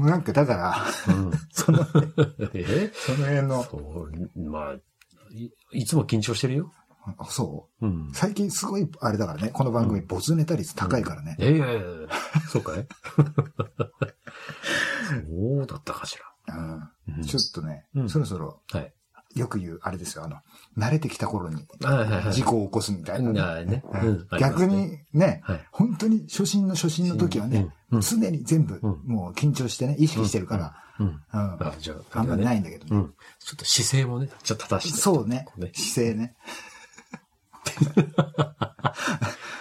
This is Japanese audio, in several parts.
なんかだから、うん。その、え？その辺の、そう、まあ、いいつも緊張してるよ。あそううん。最近すごい、あれだからね、この番組、没ネタ率高いからね。ええいやいやいやそうかい？そうだったかしら。うんうんちょっとね、うんそろそろ、はい。よく言う、あれですよ、あの、慣れてきた頃に。事故を起こすみたいな逆、にね、はい。本当に初心の初心の時はね、常に全部、うんもう緊張してね、意識してるから、あ、じゃあ、あんまりないい。んだけどね。うん。ちょっと姿勢もね、ちょっと正して。そうね。姿勢ね。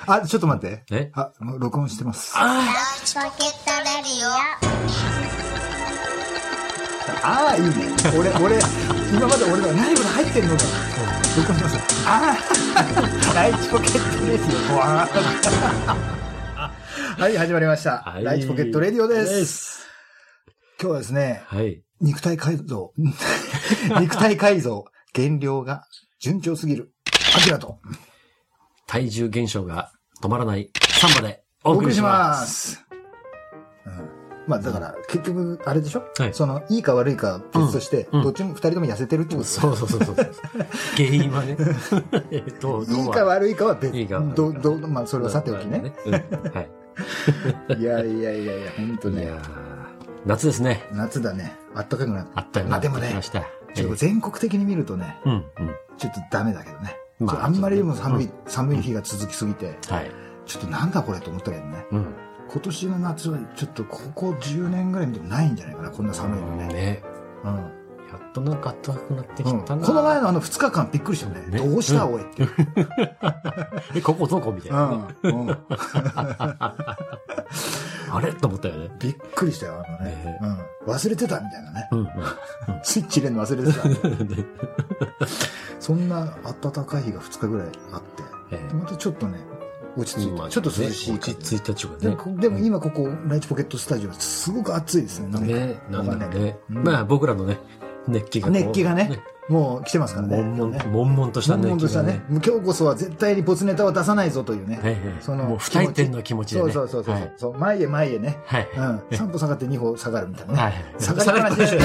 あ、ちょっと待って。え？あ、録音してます。あケットレディああ、いいね。俺、俺、今まで俺がライブが入ってるのか。録音します。ああ、ライチポケットレディオ。わー はい、始まりました。はいライチポケットレディオです。です。今日はですね、はい。肉体改造、肉体改造、減量が順調すぎる。アキラと体重減少が止まらないサンバでおお送りし送りしま。す。うんまあだから、結局、あれでしょ？はいその、いいか悪いか別として、どっちも二人とも痩せてるってこと？そうそうそうそう。原因はね。えっと、いいか悪いかは別。いいか悪いど、ど、まあそれはさておきね。。うんは いやいやいやいや、本当い。いね夏ですね。夏だね。あったかくなって。あったよまあでもねきました。ちょっと全国的に見るとね、うん、うん。ちょっとダメだけどね。まああんまりにも寒い、う寒い日が続きすぎて、はい。ちょっとなんだこれと思ったけどね。うん。今年の夏はちょっとここ10年ぐらい見てもないんじゃないかな、こんな寒いのね。ね。うん。やっとなんか暖かくなってきうんたな。この前のあの2日間びっくりしたよね。ねどうした、おいって。え、ここどこみたいなね。うん。うん あれ？と思ったよね。びっくりしたよ、あのねね。うん。忘れてたみたいなね。うん、うん。スイッチ入れるの忘れてた。そんな暖かい日が2日ぐらいあって。ええまたちょっとね、落ち着いまあて、ちょっと涼しい。落ち着いたちででも今ここ、ライチポケットスタジオはすごく暑いですね。なんかね、なんだろうね。うんまあ僕らのね、熱気が。熱気がね、もう来てますからね。悶々ね悶々とした悶々としたね。今日こそは絶対にボツネタは出さないぞというね。そのもう不退転の気持ちでね。そうそうそうそう。前へ前へね。はい。うん。3歩下がって2歩下がるみたいなね。はい下がりっぱなしでし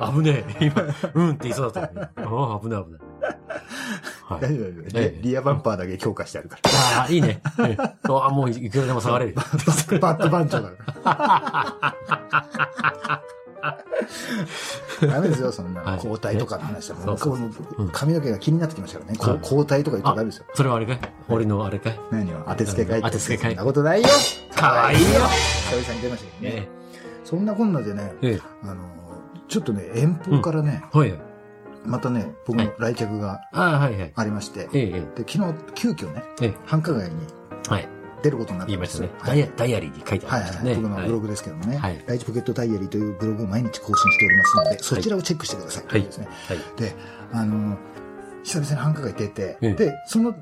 ょ。危ねえ。今、うんって言いそうだった。ああ、危ない危ない。はい。大丈夫大丈夫ええリアバンパーだけ強化してあるかああ、いいね。ええああ、もういくらでも下がれる。ら。バット番長だから。ダメですよ、そんなはい交代とかの話は。もう髪の毛が気になってきましたからね。こうはい交代とか言ったらダメですよ。それはあれかい？俺のあれかい？何を？当てつけ書い？て。当てつけ書いてそんなことないよ。かわいいよ久々に出ましたけどね。えそんなこんなでね、え。えあの、ちょっとね、遠方からね、え。はい。またね、僕の来客がありまして、で、昨日、急遽ね、え。え繁華街に。出ることになった言いましたね。ダはいイヤダイアリーに書いてありましたね。僕のブログですけどもね、はいライチポケットダイアリーというブログを毎日更新しておりますので、そちらをチェックしてください。はいですね。はい。で、あの、久々に繁華街出て、ええで、その、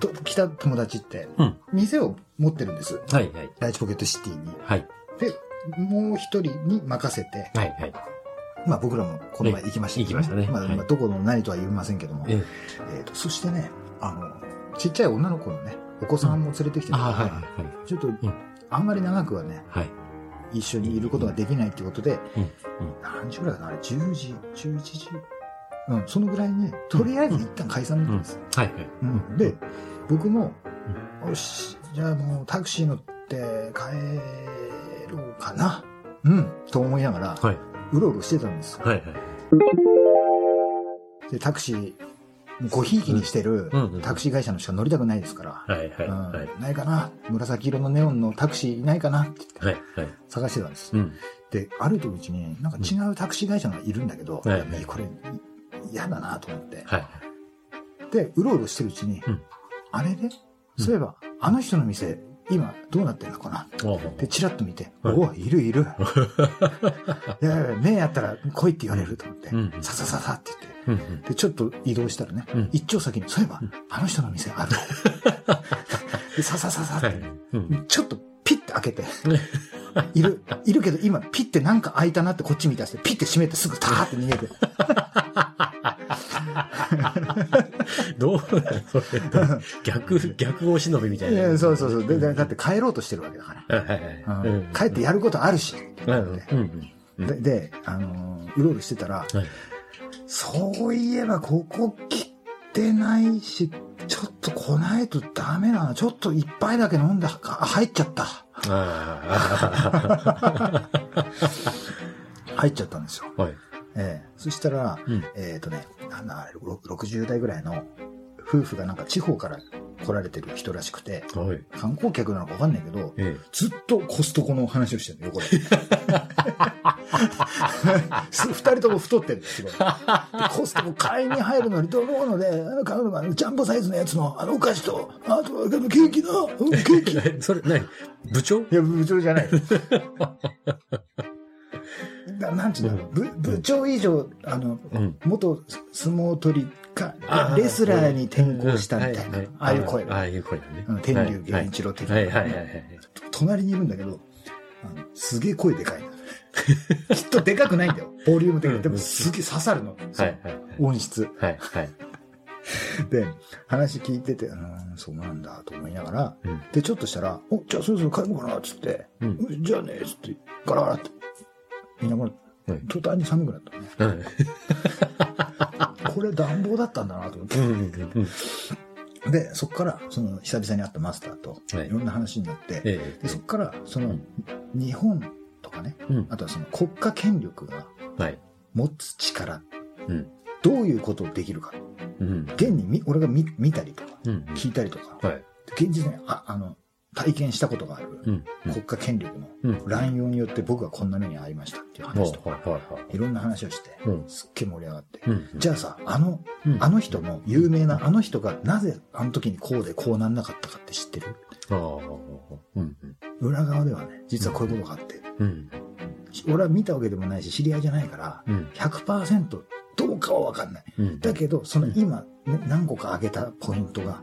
と来た友達って、うん。店を持ってるんです。はいはい。ライチポケットシティに。はい。で、もう一人に任せて、はいはい。まあ僕らもこの前行きましたけどええ行きましたねまあ、どこの何とは言いませんけども、ええ。えーと、そしてね、あの、ちっちゃい女の子のね、お子さんも連れてきてたから、はいはいはい。ちょっと、あんまり長くはね、はい。一緒にいることができないってことで。何時ぐらいかなあれ、10時、11時？うん、そのぐらいに、とりあえず一旦解散なんです。はいはい。うんで、僕も、よし、じゃあもうタクシー乗って帰ろうかな。うん、と思いながら、はい。うろうろしてたんです。はいはい。で、タクシー、ごひいきにしてるタクシー会社の人は乗りたくないですから。ないかな？紫色のネオンのタクシーいないかな？って言って。探してたんです。うん。で、歩いてるうちに、なんか違うタクシー会社がいるんだけど、これ、嫌だなと思って。はい。で、うろうろしてるうちに、うんあれで、そういえば、あの人の店、今どうなってんのかな？で、チラッと見て、はいおいるいる。いやいや、目やったら来いって言われると思って、うんささささって言って。で、ちょっと移動したらね、うん一丁先に、そういえば、あの人の店ある。で、ささささって。ちょっとピッて開けて、いる、いるけど今ピッてなんか開いたなってこっち見たして、ピッて閉めてすぐターって逃げて。どうなのそれ。逆、逆お忍びみたいな。そうそうそう。ででだって帰ろうとしてるわけだから。帰ってやることあるし。で、であのーうろうろしてたら、はいそういえばここ来てないし、ちょっと来ないとダメだな。ちょっと一杯だけ飲んで、あ入っちゃった。あ 入っちゃったんですよ。あ。はい。ええそしたら、うんえっ、とね、なんだあれ、ろ60代ぐらいの夫婦がなんか地方から来られてる人らしくて、はい。観光客なのかわかんないけど、えずっとコストコの話をしてるの、横で。す二人とも太ってるんですよ。でコストコ買いに入るのにどうのので、あの買うのがジャンボサイズのやつのあのお菓子と、あとケーキの、うんケーキ。いえ。それ、何？部長？や、部長じゃない。ななんていうの、部部長以上、あの、うん。元相撲取りかレスラーに転向したみたいなああいう声ああいう声だねうん。天竜源一郎的なはいはいはいはい。隣にいるんだけど、すげえ声でかいの。きっとでかくないんだよ。ボリューム的に。でもすげえ刺さるの。はいはい音質。はい。はい。で、話聞いてて、うーん、そうなんだと思いながら、うんで、ちょっとしたら、お、じゃあそろそろ帰ろうかな、つって、うんうんじゃあね、つって、ガラガラって。みんなもはい途端に寒くなったのね。うん。これ暖房だったんだなと思って。で、そこから、その、久々に会ったマスターと、はいいろんな話になって、えでそこから、その、うん日本とかね。あとはその国家権力がはい。持つ力、うん。どういうことをできるか。うん。現にみ俺が見見たりとか、うん。聞いたりとか、はい。現実にああの体験したことがあるうん。国家権力のうん。乱用によって僕がこんな目に遭いましたっていう話とか、はいろんな話をして、うん。すっげえ盛り上がって。うん。じゃあさ、あの、うんあの人の有名なあの人がなぜあの時にこうでこうなんなかったかって知ってる？裏側ではね、実はこういうことがあって、うん。俺は見たわけでもないし、知り合いじゃないから、うん。100%どうかはわかんない。うん。だけど、その今、ね、何個か上げたポイントが。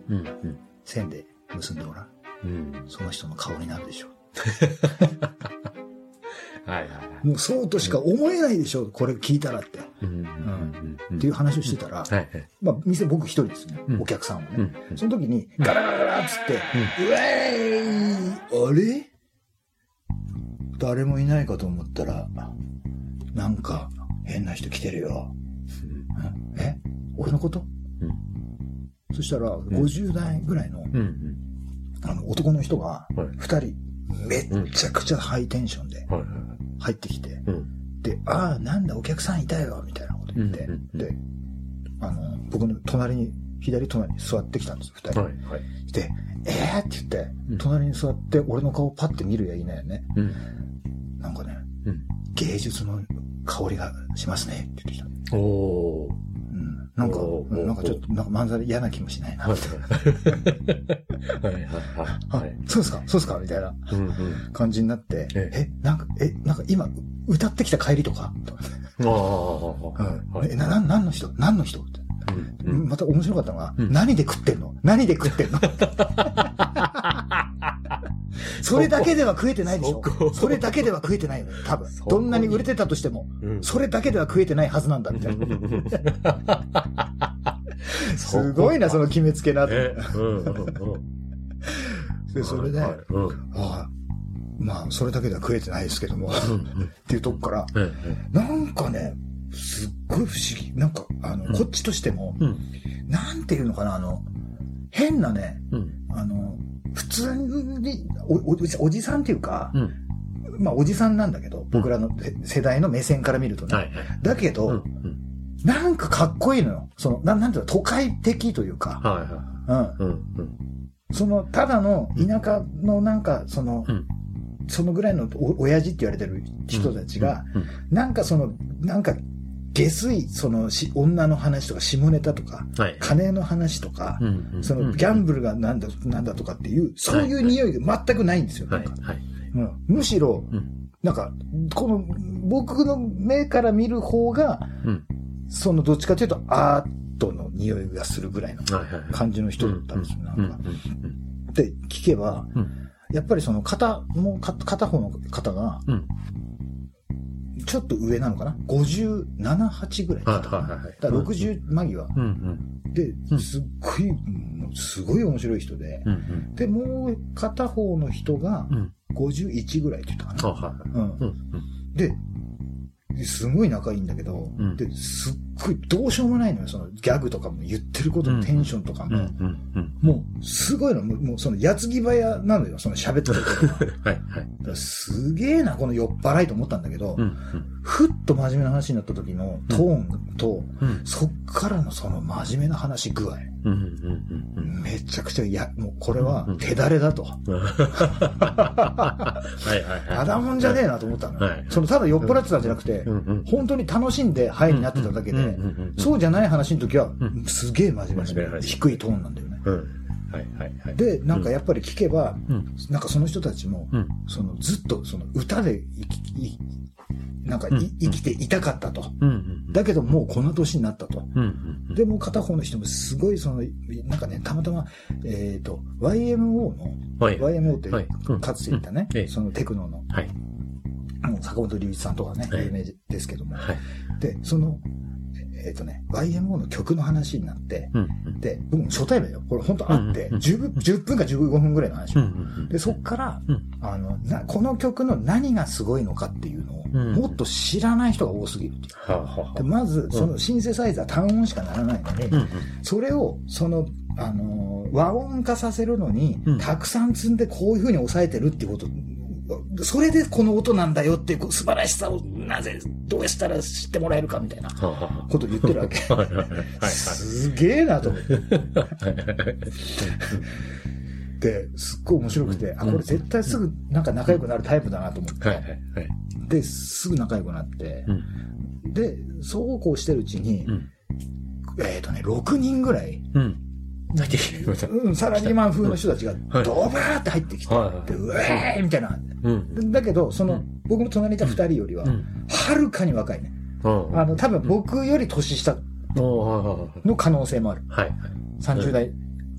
線で結んでごらん。うん。その人の顔になるでしょ はいはいはう。もうそうとしか思えないでしょう、これ聞いたらって。い。うん。うん。うん。っていう話をしてたら、はいはい。まあ、店僕一人ですね、うんお客さんはね。うん。その時に、ガラガラガラっつって、うえーいあれ？誰もいないかと思ったら、なんか変な人来てるよ。うんえ？俺のこと？うん。そしたら、50代ぐらいの,、うん。うん。あの男の人が、はい。2人、めっちゃくちゃハイテンションで。入ってきて、うん。で、ああ、なんだ、お客さんいたよ、みたいなこと言って、で、あの、僕の隣に、左隣に座ってきたんです、二人。はいはい。で、えー？って言ってうん、隣に座って、俺の顔パッて見るやいないよね。うん。なんかね、うん。芸術の香りがしますね、って言ってきた。お。なんか、なんかちょっと、なんか漫才で嫌な気もしないな。はい。はいはい。あはい。、そうですか？そうですか？みたいな。感じになって、ええ、なんか、え、なんか今、歌ってきた帰りとか、ああ、え、な、な、何の人？何の人？って。うん。うんまた面白かったのが、うん。何で食ってんの？何で食ってんの？それだけでは食えてないでしょ。それだけでは食えてないのよ、多分。どんなに売れてたとしても、うん。それだけでは食えてないはずなんだ、みたいな。すごいな、その決めつけなえ、うんうんうん。て。で、それで、はいうん。ああまあ、それだけでは食えてないですけども、っうん。ていうとこから、うんなんかね、すっごい不思議。なんか、あの、うんこっちとしても、うんなんていうのかな、あの、変なね、うんあの、普通におおおじさんっていうか、うんまあおじさんなんだけど、僕らのせ世代の目線から見るとね。はいはい。だけど、なんかかっこいいのよ。その、なんなんていうの、都会的というか、はいはうん。い。うんうんその、ただの田舎のなんか、その、うんそのぐらいのお親父って言われてる人たちが、うんなんかその、なんか、下水、そのし、女の話とか、下ネタとか、はい。金の話とか、うんうんその、ギャンブルがなんだ、なんだとかっていう、そういう匂いが全くないんですよ。はないはい。うんむしろ、うんなんか、この、僕の目から見る方が、うんその、どっちかというと、アートの匂いがするぐらいの。感じの人だったんですよ。なんうんか。で、聞けば、うんやっぱりその、片、も片方の方が、うんちちょっと上なのかな ?57、8ぐらいだったかな。はいはいはいだから60間際。うんうん。でう、んすっごい、すごい面白い人で。うんうん。で、もう片方の人がうん。51ぐらいって言ったかあ、な。うん。で、すごい仲いいんだけど、うんで、すっごいどうしようもないのよ。そのギャグとかも言ってることのテンションとかも。もう、すごいの。もう、その、矢継ぎ早なのよ。その喋ってることはい はい。らすげえな、この酔っ払いと思ったんだけど、うんうん。ふっと真面目な話になった時のトーンと、うんそっからのその真面目な話具合。めちゃくちゃ、いや、もうこれはうん手だれだと。う ん。はいはいはい。ただもんじゃねえなと思ったのよ。はいその、ただ酔っ払ってたんじゃなくて、うんうん。本当に楽しんでハイになってただけでそうじゃない話の時はうん、すげえ真面目な低いトーンなんだよね。うん。はいはいはい。で、なんかやっぱり聞けば、うん。なんかその人たちも、うん。そのずっとその歌で生き、いなんかいうん生きていたかったと。うんうん。だけどもうこの年になったと。でも片方の人もすごいその、なんかね、たまたま、えっ、と、YMO の、はい。YMO ってかつて言ったね、そのテクノの、はい。もう坂本龍一さんとかね、はい有名ですけども。はい。で、その、えっ、とね、YMO の曲の話になって、うんうん。で、僕も初対面よ。これ本当あって、うんうん 10, 分10分か15分ぐらいの話。うんうんで、そっから、うんあのな、この曲の何がすごいのかっていうのを、うんもっと知らない人が多すぎるっていう。はあはあでまず、そのシンセサイザー単音しかならないのに、うんうん。それを、その、あのー和音化させるのに、うんたくさん積んでこういう風に抑えてるっていうこと、それでこの音なんだよっていう素晴らしさをなぜ、どうしたら知ってもらえるかみたいなことを言ってるわけ。すげえなと思って。で、すっごい面白くて、あ、これ絶対すぐなんか仲良くなるタイプだなと思って。で、すぐ仲良くなってう、ん。で、そうこうしてるうちに、うん。えっ、とね、6人ぐらい、うん。入ってきました。うん、サラリーマン風の人たちがはい。ドバーって入ってきて、うえーみたいな。うん。だけど、その、うん。僕の隣にいた2人よりはう、ん。はるかに若いね。うん。あの、多分僕より年下。の可能性もある。はいはい。30代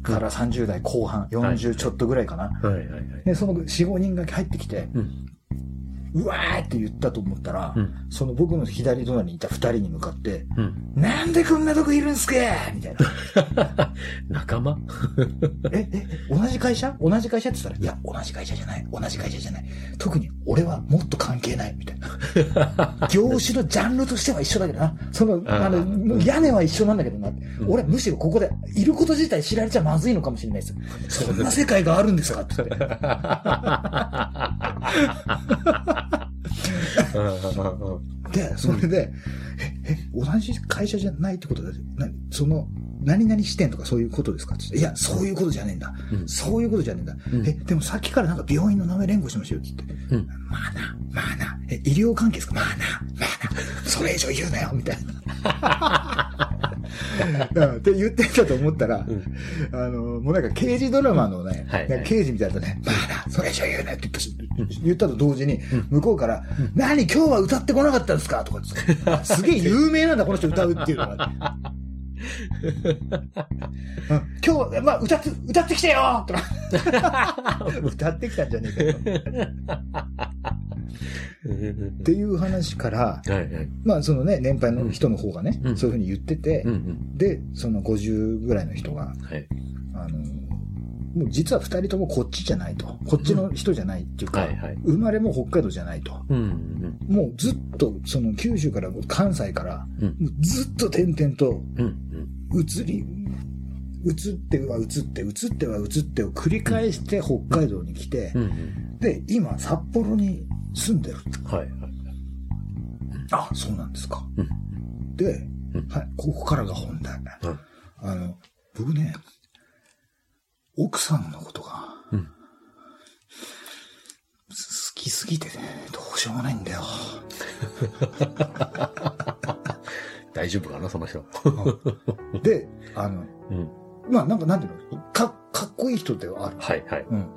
から30代後半、40ちょっとぐらいかな。はいはいはい。で、その4、5人が入ってきて、うん。うわーって言ったと思ったら、うん。その僕の左隣にいた2人に向かって、うん。なんでこんなとこいるんすかみたいな。仲間？え、え、同じ会社？同じ会社って言ったら、いや、同じ会社じゃない。同じ会社じゃない。特に俺はもっと関係ない。みたいな。業種のジャンルとしては一緒だけどな。その、あの、屋根は一緒なんだけどな。俺むしろここでいること自体知られちゃまずいのかもしれないです。そんな世界があるんですか？って言って。で、それで、え、え、同じ会社じゃないってことだなその、何々視点とかそういうことですかって言っていや、そういうことじゃねえんだ。うんそういうことじゃねえんだ。うんえ、でもさっきからなんか病院の名前連呼してましたよって言って。うん。まあな、まあな、え、医療関係ですか？まあな、まあな、それ以上言うなよ、みたいな。うんって言ってたと思ったら、うん。あの、もうなんか刑事ドラマのね、刑事みたいなね、まあな、それ以上言うなよって言ったと同時に、向こうから、何今日は歌ってこなかったんですか？とか言ってすげえ有名なんだ、この人歌うっていうのが。うん今日は、まあ、歌って、歌ってきてよとか。歌ってきたんじゃねえかと。っていう話から、はいはい。まあそのね、年配の人の方がね、うんそういうふうに言ってて、うんうん。で、その50ぐらいの人が、はい。あの、もう実は二人ともこっちじゃないと。こっちの人じゃないっていうか、はいはい生まれも北海道じゃないと。うんうん。もうずっと、その九州から関西から、ずっと点々とうん移り、移っては移って、移っては移ってを繰り返して北海道に来てう、ん。うんで、今札幌に住んでる。はいはい。あ、そうなんですか。うんで、うんはい、ここからが本題。うんあの、僕ね、奥さんのことが、うんす好きすぎてね、どうしようもないんだよ。大丈夫かな、その人。で、あの、うん。まあなんかなんていうの、か、かっこいい人ではある。はいはい。うん。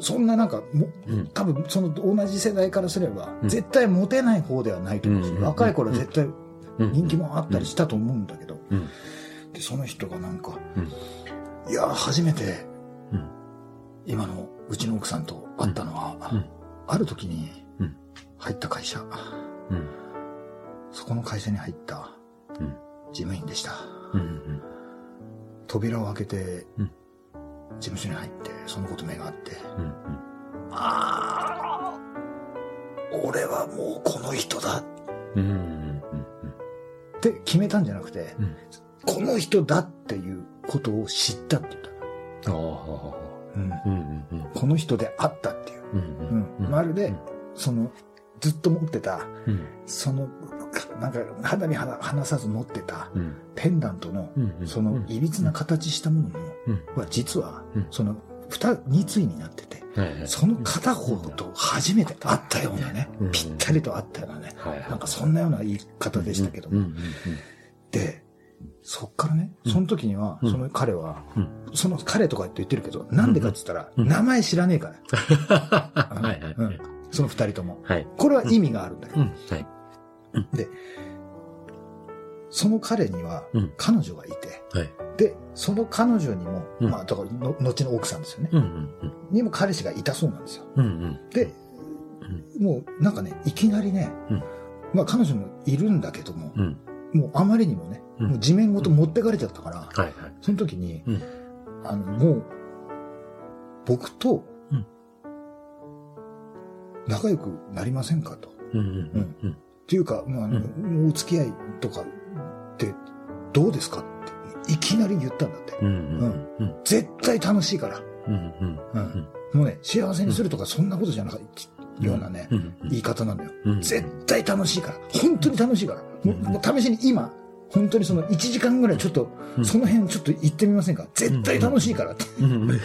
そんななんか、もうん。多分その同じ世代からすれば、うん。絶対モテない方ではないと思うし、うん。若い頃は絶対うん。人気もあったりしたと思うんだけど、うん。で、その人がなんか、うん。いや、初めて、うん。今のうちの奥さんと会ったのは、うん。ある時にうん。入った会社、うん。そこの会社に入ったうん。事務員でした。扉を開けてうん、事務所に入って、そのこと目があって、うん。ああ、俺はもうこの人だうん。うん。って決めたんじゃなくて、うんこの人だっていうことを知ったって言った。ああ。うんうん。うん。この人であったっていう。うん。うんまるで、その、ずっと持ってた、うん。その、なんか肌に肌離さず持ってたうん。ペンダントの、うん。そのいびつな形したものも、うん。は実はうん、その、二、二対になってて。その片方と初めて会ったようなねうん、ぴったりと会ったようなね。なんかそんなような言い方でしたけども、ん。で、そっからね、うんその時には、うんその彼は、うん。その彼とかって言ってるけど、なんでかって言ったら、うん名前知らねえから。はいはい。うんその二人とも。はい。これは意味があるんだけど、うん。はい。その彼にはうん彼女がいて、はい。で、その彼女にも、うんまあ、だからの、後の奥さんですよね。うん。うん。にも彼氏がいたそうなんですよ。うん。うん。で、もうなんかね、いきなりね、うんまあ彼女もいるんだけども、うん。もうあまりにもね、うんもう地面ごと持ってかれちゃったから、はいはい。その時に、うんあの、もう、僕とうん、仲良くなりませんかと。っうん。うん。うん。ていうか、まあ、あのうんお付き合いとかってどうですかって、いきなり言ったんだって。うん。うん。うん。絶対楽しいから。うん。うん。うんもうね、幸せにするとかそんなことじゃなかったようなね、うん。言い方なんだよ。うん。絶対楽しいから。本当に楽しいから。もう試しに今、本当にその1時間ぐらいちょっと、うんその辺ちょっと行ってみませんか？絶対楽しいからってうん。うん。うん。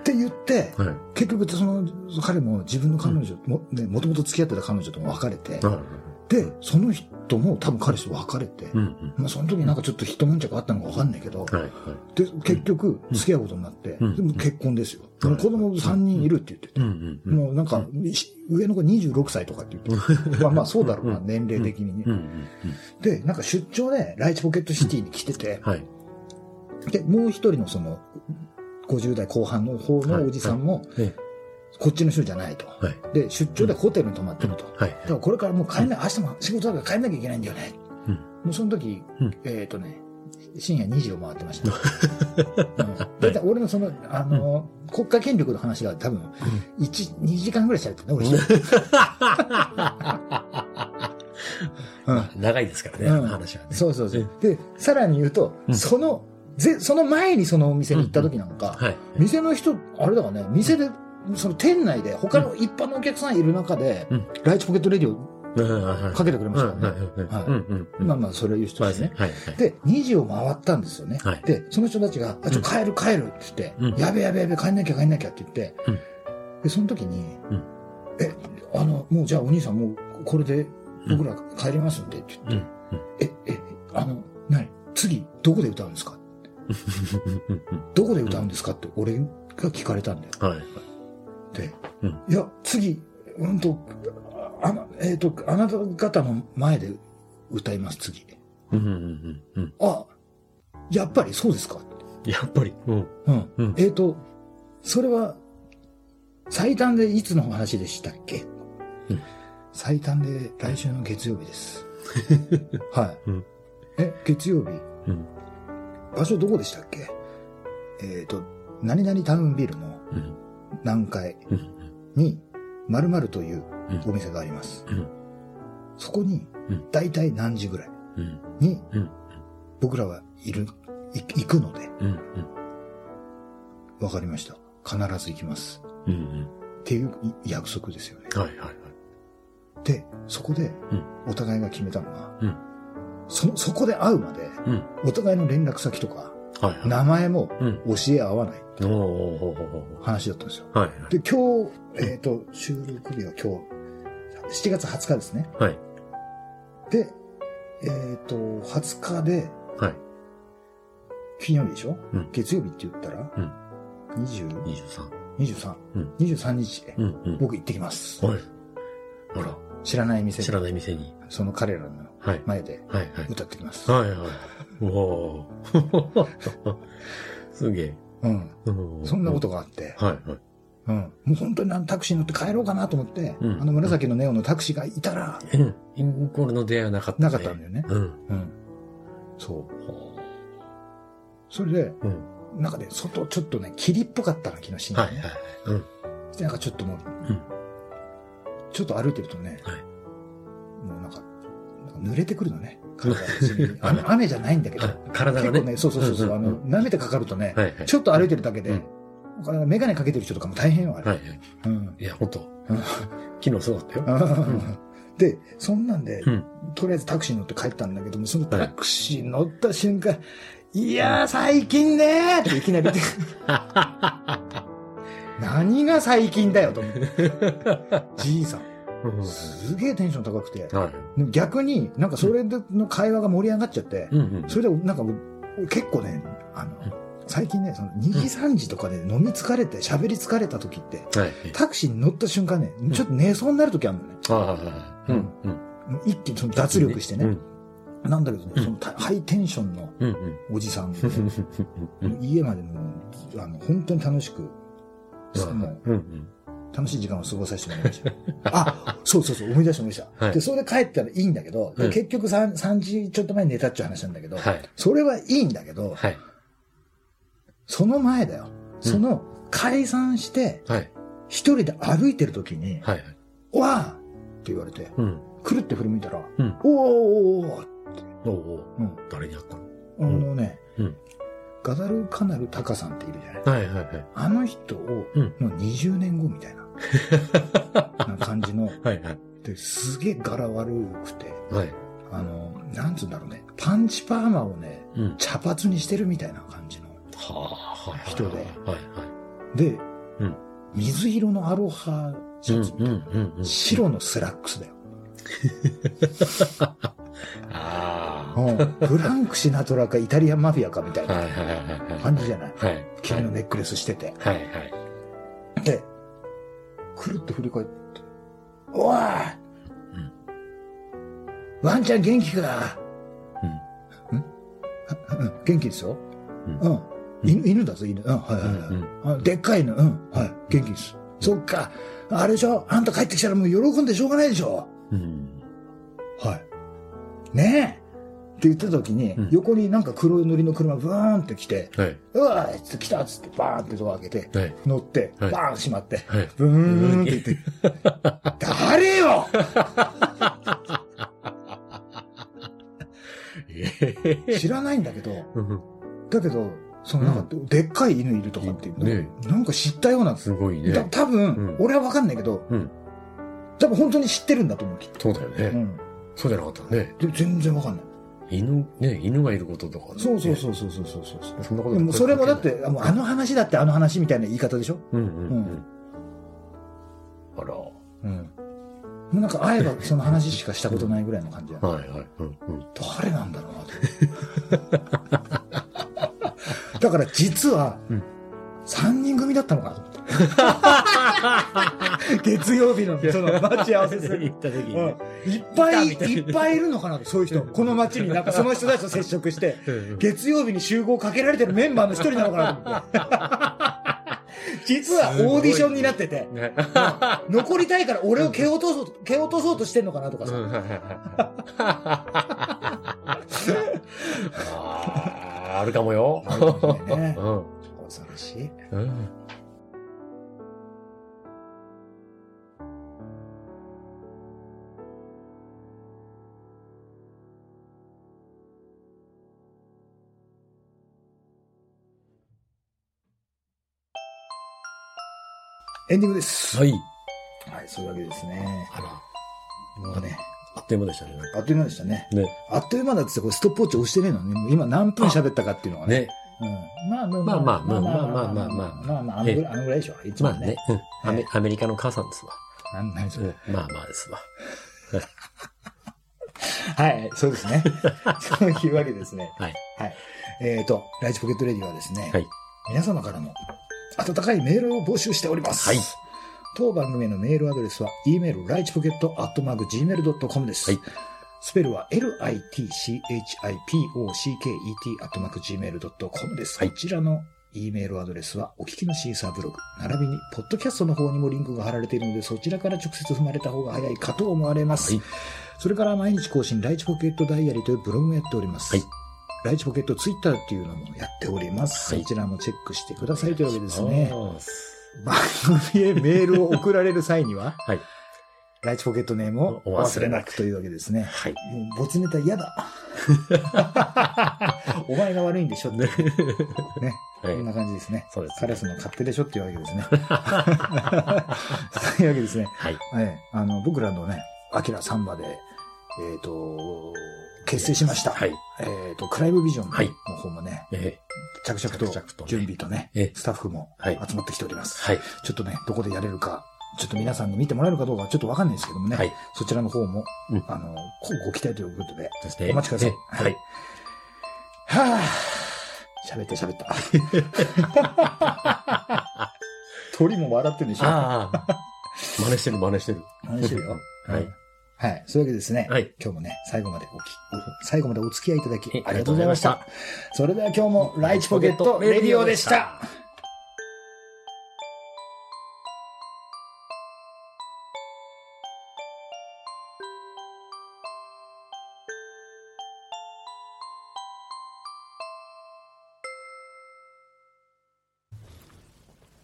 って言って、はい。結局その彼も自分の彼女、もね、もともと付き合ってた彼女とも別れて、はい。で、その人も多分彼氏と別れて、うん。まあその時なんかちょっと一悶着あったのかわかんないけど、はい。はい。で、結局付き合うことになって、うんでも結婚ですよ。う子供3人いるって言ってて、うん。うん。もうなんか、し上の子26歳とかって言って、まあまあそうだろうな、年齢的にねう。ん。で、なんか出張でライチポケットシティに来てて、はい。で、もう一人のその、50代後半の方のおじさんも、えこっちの人じゃないと。はい。で、出張でホテルに泊まってると。はい。だからこれからもう帰んない、明日も仕事だから帰んなきゃいけないんだよね。うんもうその時、うんえっ、とね、深夜2時を回ってました。うん、だいたい俺のその、あの、国家権力の話が多分、1、2時間ぐらいしゃべってるね、俺。うん 長いですからね、うん話はね。そうそうそう。で、さらに言うと、うんその、ぜ、その前にそのお店に行った時なんか、はい。店の人、あれだからね、店で、その店内で他の一般のお客さんいる中で、うん。ライチポケットレディをはかけてくれましたからね。はい。うんうん。まあまあ、それは言う人ですね。はい。で、2時を回ったんですよね。はい。で、その人たちが、あ、ちょ、帰る帰るって言って、うん。やべやべやべ、帰んなきゃ帰んなきゃって言って、うん。で、その時に、うん。え、あの、もうじゃあお兄さんもうこれで僕ら帰りますんでって言って、え、え、あの、何？次、どこで歌うんですか？どこで歌うんですかって俺が聞かれたんだよ。はい。で、うんいや、次、うんと、あの、えっ、と、あなた方の前で歌います、次。うんうんうん。あ、やっぱりそうですか？やっぱり。うん。うん。うんえっ、と、それは、最短でいつの話でしたっけ、うん最短で来週の月曜日です。はい。うんえ、月曜日？うん。場所どこでしたっけ？えっ、と、何々タウンビルのうん。何階うん。に、〇〇といううんお店があります。うんそこにうん、だいたい何時ぐらいうん。にうん。僕らはいる、い行くので、うん。わかりました。必ず行きます。っていう約束ですよね。はいはいはい。で、そこでうん、お互いが決めたのは、うんその、そこで会うまで、うん。お互いの連絡先とか、はいはい。名前もうん。教え合わないおーおーおーおー話だったんですよ。はいはい。で、今日、えっ、と、収録日は今日、7月20日ですね。はい。で、えっ、と、20日で、はい。金曜日でしょ、うん月曜日って言ったら、うん20 23。23、うん23日へ、うんうん。僕行ってきます。はい。あら、知らない店知らで、ない店に。その彼らのはい。前ではいはい。歌ってきます。はいはい。おー すげえ。うん。うんそんなことがあって、はいはい。うん。もう本当にあのタクシーに乗って帰ろうかなと思って、うんあの紫のネオンのタクシーがいたら、うん。インコールの出会いはなかった、なかったんだよねうん。うん。そう。それで、うん。なんかね、外ちょっとね、霧っぽかったの、昨日深夜ね。はいはいはい。うん。でなんかちょっともう、うんちょっと歩いてるとね、はいもうなんか、なんか濡れてくるのね。雨雨じゃないんだけど、あ体がね。結構ね、そうそうそうそう、んんんあの、舐めてかかるとね、はいはい。ちょっと歩いてるだけで、うんメガネかけてる人とかも大変よ、あれ。はいはい。うん。いや、本当うん昨日そうだったよ。で、そんなんで、うん。とりあえずタクシーに乗って帰ったんだけども、そのタクシー乗った瞬間、いやー、最近ねーっていきなり 何が最近だよと思って。じいさん、すげえテンション高くて、逆になんかそれでの会話が盛り上がっちゃって、うんうん。それでなんか結構ね、あの、最近ね、その2時3時とかで飲み疲れて喋り疲れた時って、はい。タクシーに乗った瞬間ね、ちょっと寝そうになる時あるのね。一気にその脱力してね。うんなんだけどね、うんそのたハイテンションの。おじさん、う ん家まであの本当に楽しく、もううんうん。楽しい時間を過ごさせてもらいました。あ、そうそうそう、思い出した思い出した。はいで、それで帰ったらいいんだけど、でうん結局 3, 3時ちょっと前に寝たっちゅう話なんだけど、はい。それはいいんだけど、はい。その前だよ。その解散して、はい。一人で歩いてる時に、はい。わーって言われて、うん。くるって振り向いたら、うんおーおーおーおうおううん、誰に会ったの？あのね、うんガダルカナルタカさんっているじゃないはいはいはい。あの人を、うんの20年後みたいな、な感じの、はいはい。ですげえ柄悪くて、はい。あの、なんつうんだろうね、パンチパーマをね、うん。茶髪にしてるみたいな感じの。人ではいはい。で、うん水色のアロハシャツ、うんうんうんうん。白のスラックスだよ。あ うんフランク・シナトラかイタリアンマフィアかみたいな。感じじゃない？はい。金のネックレスしてて。はいはい。で、くるって振り返って、おい、ワンちゃん元気か？うん。うん、元気ですよ？ううん。犬犬だぞ、犬。うん、はいはいはい。あでっかい犬。うん、はい。元気です。そっか。あれでしょ？あんた帰ってきたらもう喜んでしょうがないでしょ？うん。はい。ねえって言った時に、うん横になんか黒塗りの車ブーンって来て、はい。うわーっつって来たっつってバーンってドア開けて、はい。乗って、はいバーン閉まって、はい。ブーンって言って、誰よええ。知らないんだけど、うんだけど、そのなんか、でっかい犬いるとかっていうの、ねなんか知ったようなんですすごいねだ。多分、うん俺は分かんないけど、うん。多分本当に知ってるんだと思う、きっそうだよね。ん。そうじゃなかったね。で全然分かんない。犬、ね、犬がいることとかね。そうそうそうそうそうそうそう。そんなことでもそれもだっ。て、もうあの話だってあの話みたいな言い方でしょ？うんうんううんん。あら。うん。もうなんか会えばその話しかしたことないぐらいの感じだ、はいはい。うんうん。誰なんだろうなと。だから実はうん、3人組だったのかなと。月曜日のその待ち合わせする。行った時にうんね。いっぱいいっぱいいるのかなと、そういう人。この街になんかその人たちと接触して、うん月曜日に集合かけられてるメンバーの一人なのかなと思って。実はオーディションになってて、ね。残りたいから俺を蹴落とそう、蹴落とそうとしてんのかなとかさ。あるかもよ。ねうん恐ろしい。うんエンディングです。はい。はい、そういうわけですね。あら。もうね、あっという間でしたね。あっという間でしたね。ね。あっという間だってこれストップウォッチ押してねえのね。今何分喋ったかっていうのがね。ね。うん。まあまあまあまあまあまあまあまあまあまあ、あのぐらいでしょ。いつもねまあね。。うんアメリカの母さんですわ。なん何それ。うんまあまあですわ。はい、そうですね。そういうわけですね。はい。はい。えっと、ライチポケットレディはですね、はい。皆様からの温かいメールを募集しております。はい。当番組へのメールアドレスは、e メール、ライチポケット、アットマーク、gmail.com です。はいスペルは、litchipocket、アットマーク、gmail.com です。はいこちらの E メールアドレスはお聞きのシーサーブログ、並びに、ポッドキャストの方にもリンクが貼られているので、そちらから直接踏まれた方が早いかと思われます。はいそれから毎日更新、ライチポケットダイアリーというブログもやっております。はいライチポケットツイッターっていうのもやっております。はいそちらもチェックしてくださいというわけですね。あ番組へメールを送られる際には、ーはい。ライチポケットネームをお忘れなくというわけですね。はい。もう、ボツネタ嫌だ。お前が悪いんでしょって。ね。こんなはい。感じですね。そうですカラスの勝手でしょっていうわけですね。そういうわけですね。はい。はい。あの、僕らのね、アキラサンバで、えっ、と、結成しました。はい。えっ、と、クライブビジョンはいの方もね、え着々着々と準備とね、ええスタッフもはい集まってきております。はい。ちょっとね、どこでやれるか、ちょっと皆さんに見てもらえるかどうかはちょっとわかんないですけどもね、はい。そちらの方も、うんあの、こうご期待ということで。お待ちくださいえはい。はぁ、喋って喋った。鳥も笑ってるでしょああ。真似してる、真似してる。何してるよ。はい。はい。そういうわけですね。はい。今日もね、最後までおき、最後までお付き合いいただき、はいありがとうございました。それでは今日も、ライチポケットレディオでした。。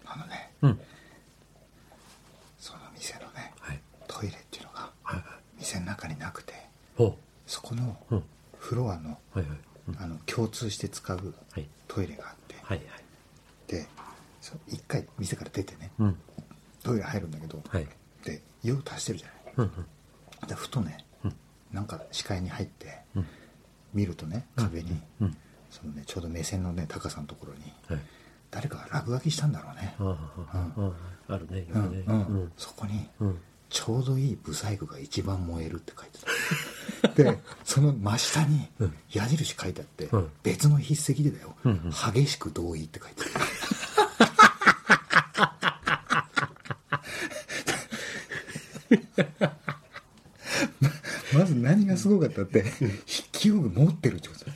あのね、うんその店のね、はい。トイレっていうのが、はい。店の中になくて、ほそこのう。うん。フロアの、はいはい。うんあの、共通して使うはい。トイレがあって、はいはい。で、そう一回店から出てね、うん。トイレ入るんだけど、はい。で、湯を足してるじゃない。うん。で、ふとね、うんなんか視界に入って、うん。見るとね、壁に、うん。そのね、ちょうど目線のね、高さのところに、はい。誰かが落書きしたんだろうね。あるね、ね。うん、うん。そこに、うん。ちょうどいいブサイクが一番燃えるって書いてた。で、その真下にうん。矢印書いてあって、うん。別の筆跡でだよ、うんうん。激しく同意って書いてある。ままず何がすごかったって、筆記用具持ってるってこと